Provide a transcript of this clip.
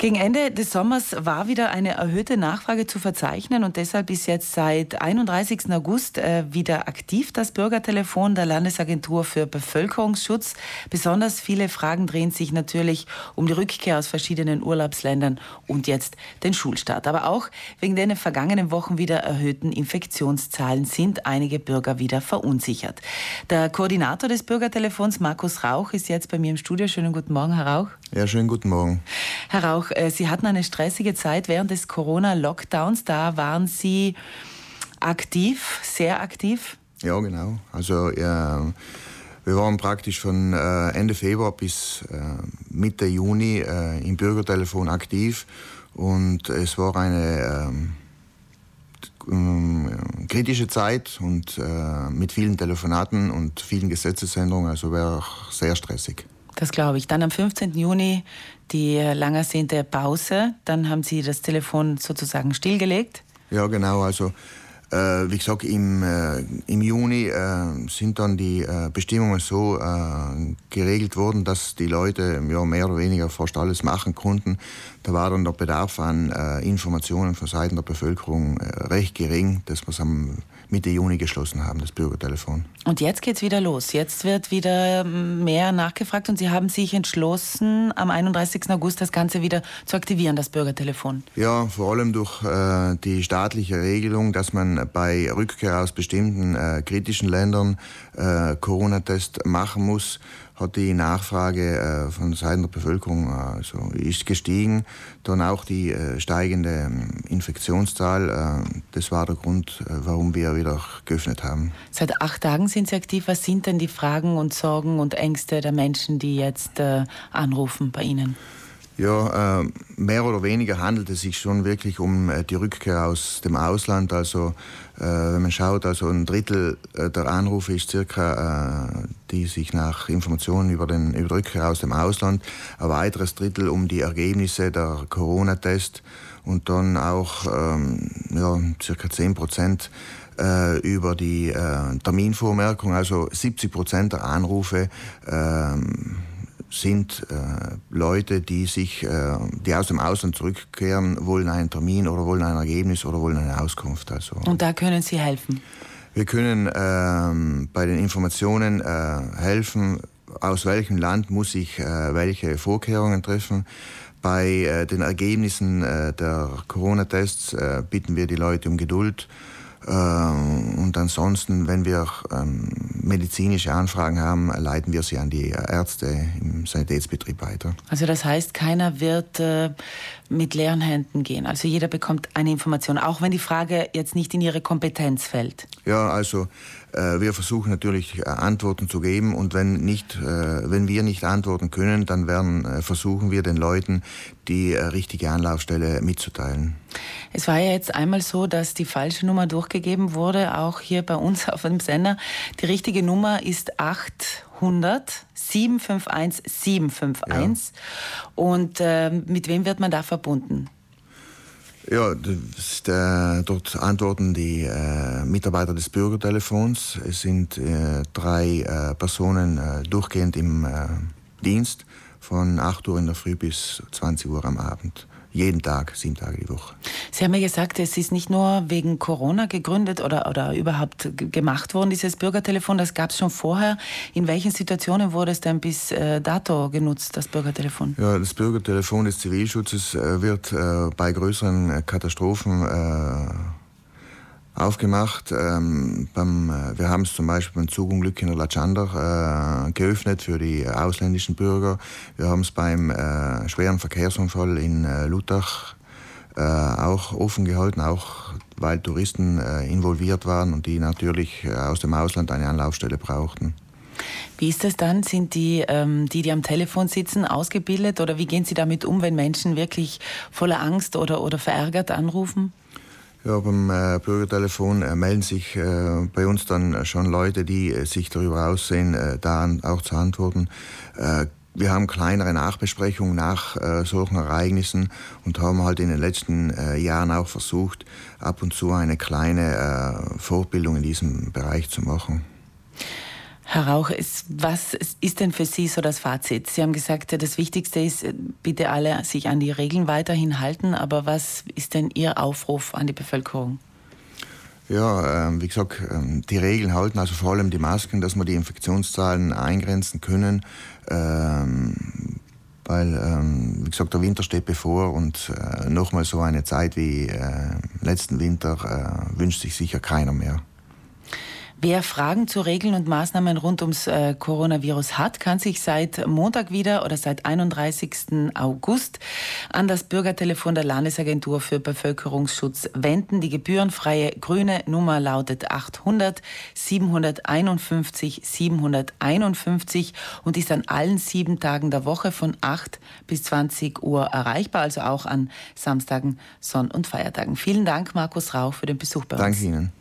Gegen Ende des Sommers war wieder eine erhöhte Nachfrage zu verzeichnen und deshalb ist jetzt seit 31. August äh, wieder aktiv das Bürgertelefon der Landesagentur für Bevölkerungsschutz. Besonders viele Fragen drehen sich natürlich um die Rückkehr aus verschiedenen Urlaubsländern und jetzt den Schulstart. Aber auch wegen der in den vergangenen Wochen wieder erhöhten Infektionszahlen sind einige Bürger wieder verunsichert. Der Koordinator des Bürgertelefons, Markus Rauch, ist jetzt bei mir im Studio. Schönen guten Morgen, Herr Rauch. Ja, schönen guten Morgen. Herr Rauch, äh, Sie hatten eine stressige Zeit während des Corona-Lockdowns. Da waren Sie aktiv, sehr aktiv. Ja, genau. Also ja, wir waren praktisch von äh, Ende Februar bis äh, Mitte Juni im Bürgertelefon aktiv und es war eine ähm, ähm, kritische Zeit und mit vielen Telefonaten und vielen Gesetzesänderungen, also war auch sehr stressig. Das glaube ich. Dann am 15. Juni die lang ersehnte Pause. Dann haben Sie das Telefon sozusagen stillgelegt. Ja, genau. Also äh, wie gesagt, im, äh, im Juni äh, sind dann die äh, Bestimmungen so äh, geregelt worden, dass die Leute ja, mehr oder weniger fast alles machen konnten. Da war dann der Bedarf an äh, Informationen von Seiten der Bevölkerung recht gering, dass wir es am Mitte Juni geschlossen haben, das Bürgertelefon. Und jetzt geht es wieder los. Jetzt wird wieder mehr nachgefragt und Sie haben sich entschlossen, am 31. August das Ganze wieder zu aktivieren, das Bürgertelefon. Ja, vor allem durch äh, die staatliche Regelung, dass man bei Rückkehr aus bestimmten äh, kritischen Ländern äh, Corona-Test machen muss hat die Nachfrage äh, von Seiten der Bevölkerung also ist gestiegen. Dann auch die äh, steigende ähm, Infektionszahl. Äh, das war der Grund, warum wir wieder geöffnet haben. Seit acht Tagen sind Sie aktiv. Was sind denn die Fragen und Sorgen und Ängste der Menschen, die jetzt anrufen bei Ihnen? Ja, mehr oder weniger handelt es sich schon wirklich um die Rückkehr aus dem Ausland. Also äh, wenn man schaut, also ein Drittel äh, der Anrufe ist circa, äh, die sich nach Informationen über den über Rückkehr aus dem Ausland, ein weiteres Drittel um die Ergebnisse der Corona-Test. Und dann auch ähm, ja, circa 10 Prozent über die Terminvormerkung, also 70 Prozent der Anrufe ähm, sind äh, Leute, die sich, äh, die aus dem Ausland zurückkehren, wollen einen Termin oder wollen ein Ergebnis oder wollen eine Auskunft. Also. Und da können Sie helfen? Wir können ähm, bei den Informationen äh, helfen, aus welchem Land muss ich äh, welche Vorkehrungen treffen. Bei äh, den Ergebnissen äh, der Corona-Tests bitten wir die Leute um Geduld. Und ansonsten, wenn wir ähm, medizinische Anfragen haben, leiten wir sie an die Ärzte im Sanitätsbetrieb weiter. Also das heißt, keiner wird äh, mit leeren Händen gehen. Also jeder bekommt eine Information, auch wenn die Frage jetzt nicht in ihre Kompetenz fällt. Ja, also äh, wir versuchen natürlich äh, Antworten zu geben und wenn, nicht, wenn wir nicht antworten können, dann werden, versuchen wir den Leuten die richtige Anlaufstelle mitzuteilen. Es war ja jetzt einmal so, dass die falsche Nummer durchgegeben wurde, auch hier bei uns auf dem Sender. Die richtige Nummer ist 800 751 751. Ja. Und äh, mit wem wird man da verbunden? Ja, das, äh, dort antworten die äh, Mitarbeiter des Bürgertelefons. Es sind äh, drei äh, Personen äh, durchgehend im äh, Dienst von 8 Uhr in der Früh bis 20 Uhr am Abend jeden Tag, sieben Tage die Woche. Sie haben ja gesagt, es ist nicht nur wegen Corona gegründet oder, oder überhaupt gemacht worden, dieses Bürgertelefon, das gab es schon vorher. In welchen Situationen wurde es denn bis äh, dato genutzt, das Bürgertelefon? Ja, das Bürgertelefon des Zivilschutzes äh, wird äh, bei größeren Katastrophen äh, aufgemacht. Ähm, beim, äh, wir haben es zum Beispiel beim Zugunglück in der Latschandach äh, geöffnet für die ausländischen Bürger. Wir haben es beim äh, schweren Verkehrsunfall in äh, Lutach äh, auch offen gehalten, auch weil Touristen äh, involviert waren und die natürlich aus dem Ausland eine Anlaufstelle brauchten. Wie ist das dann? Sind die, ähm, die, die am Telefon sitzen, ausgebildet oder wie gehen Sie damit um, wenn Menschen wirklich voller Angst oder, oder verärgert anrufen? Ja, beim äh, Bürgertelefon äh, melden sich äh, bei uns dann schon Leute, die äh, sich darüber aussehen, äh, da auch zu antworten. Äh, wir haben kleinere Nachbesprechungen nach solchen Ereignissen und haben halt in den letzten Jahren auch versucht, ab und zu eine kleine Fortbildung in diesem Bereich zu machen. Herr Rauch, was ist denn für Sie so das Fazit? Sie haben gesagt, das Wichtigste ist, bitte alle sich an die Regeln weiterhin halten, aber was ist denn Ihr Aufruf an die Bevölkerung? Ja, ähm, wie gesagt, ähm, die Regeln halten, also vor allem die Masken, dass wir die Infektionszahlen eingrenzen können, ähm, weil, wie gesagt, der Winter steht bevor und äh, nochmal so eine Zeit wie äh, letzten Winter äh, wünscht sich sicher keiner mehr. Wer Fragen zu Regeln und Maßnahmen rund ums äh, Coronavirus hat, kann sich seit Montag wieder oder seit 31. August an das Bürgertelefon der Landesagentur für Bevölkerungsschutz wenden. Die gebührenfreie grüne Nummer lautet 800 751 751 und ist an allen sieben Tagen der Woche von 8 bis 20 Uhr erreichbar, also auch an Samstagen, Sonn- und Feiertagen. Vielen Dank, Markus Rauch, für den Besuch bei uns. Danke Ihnen.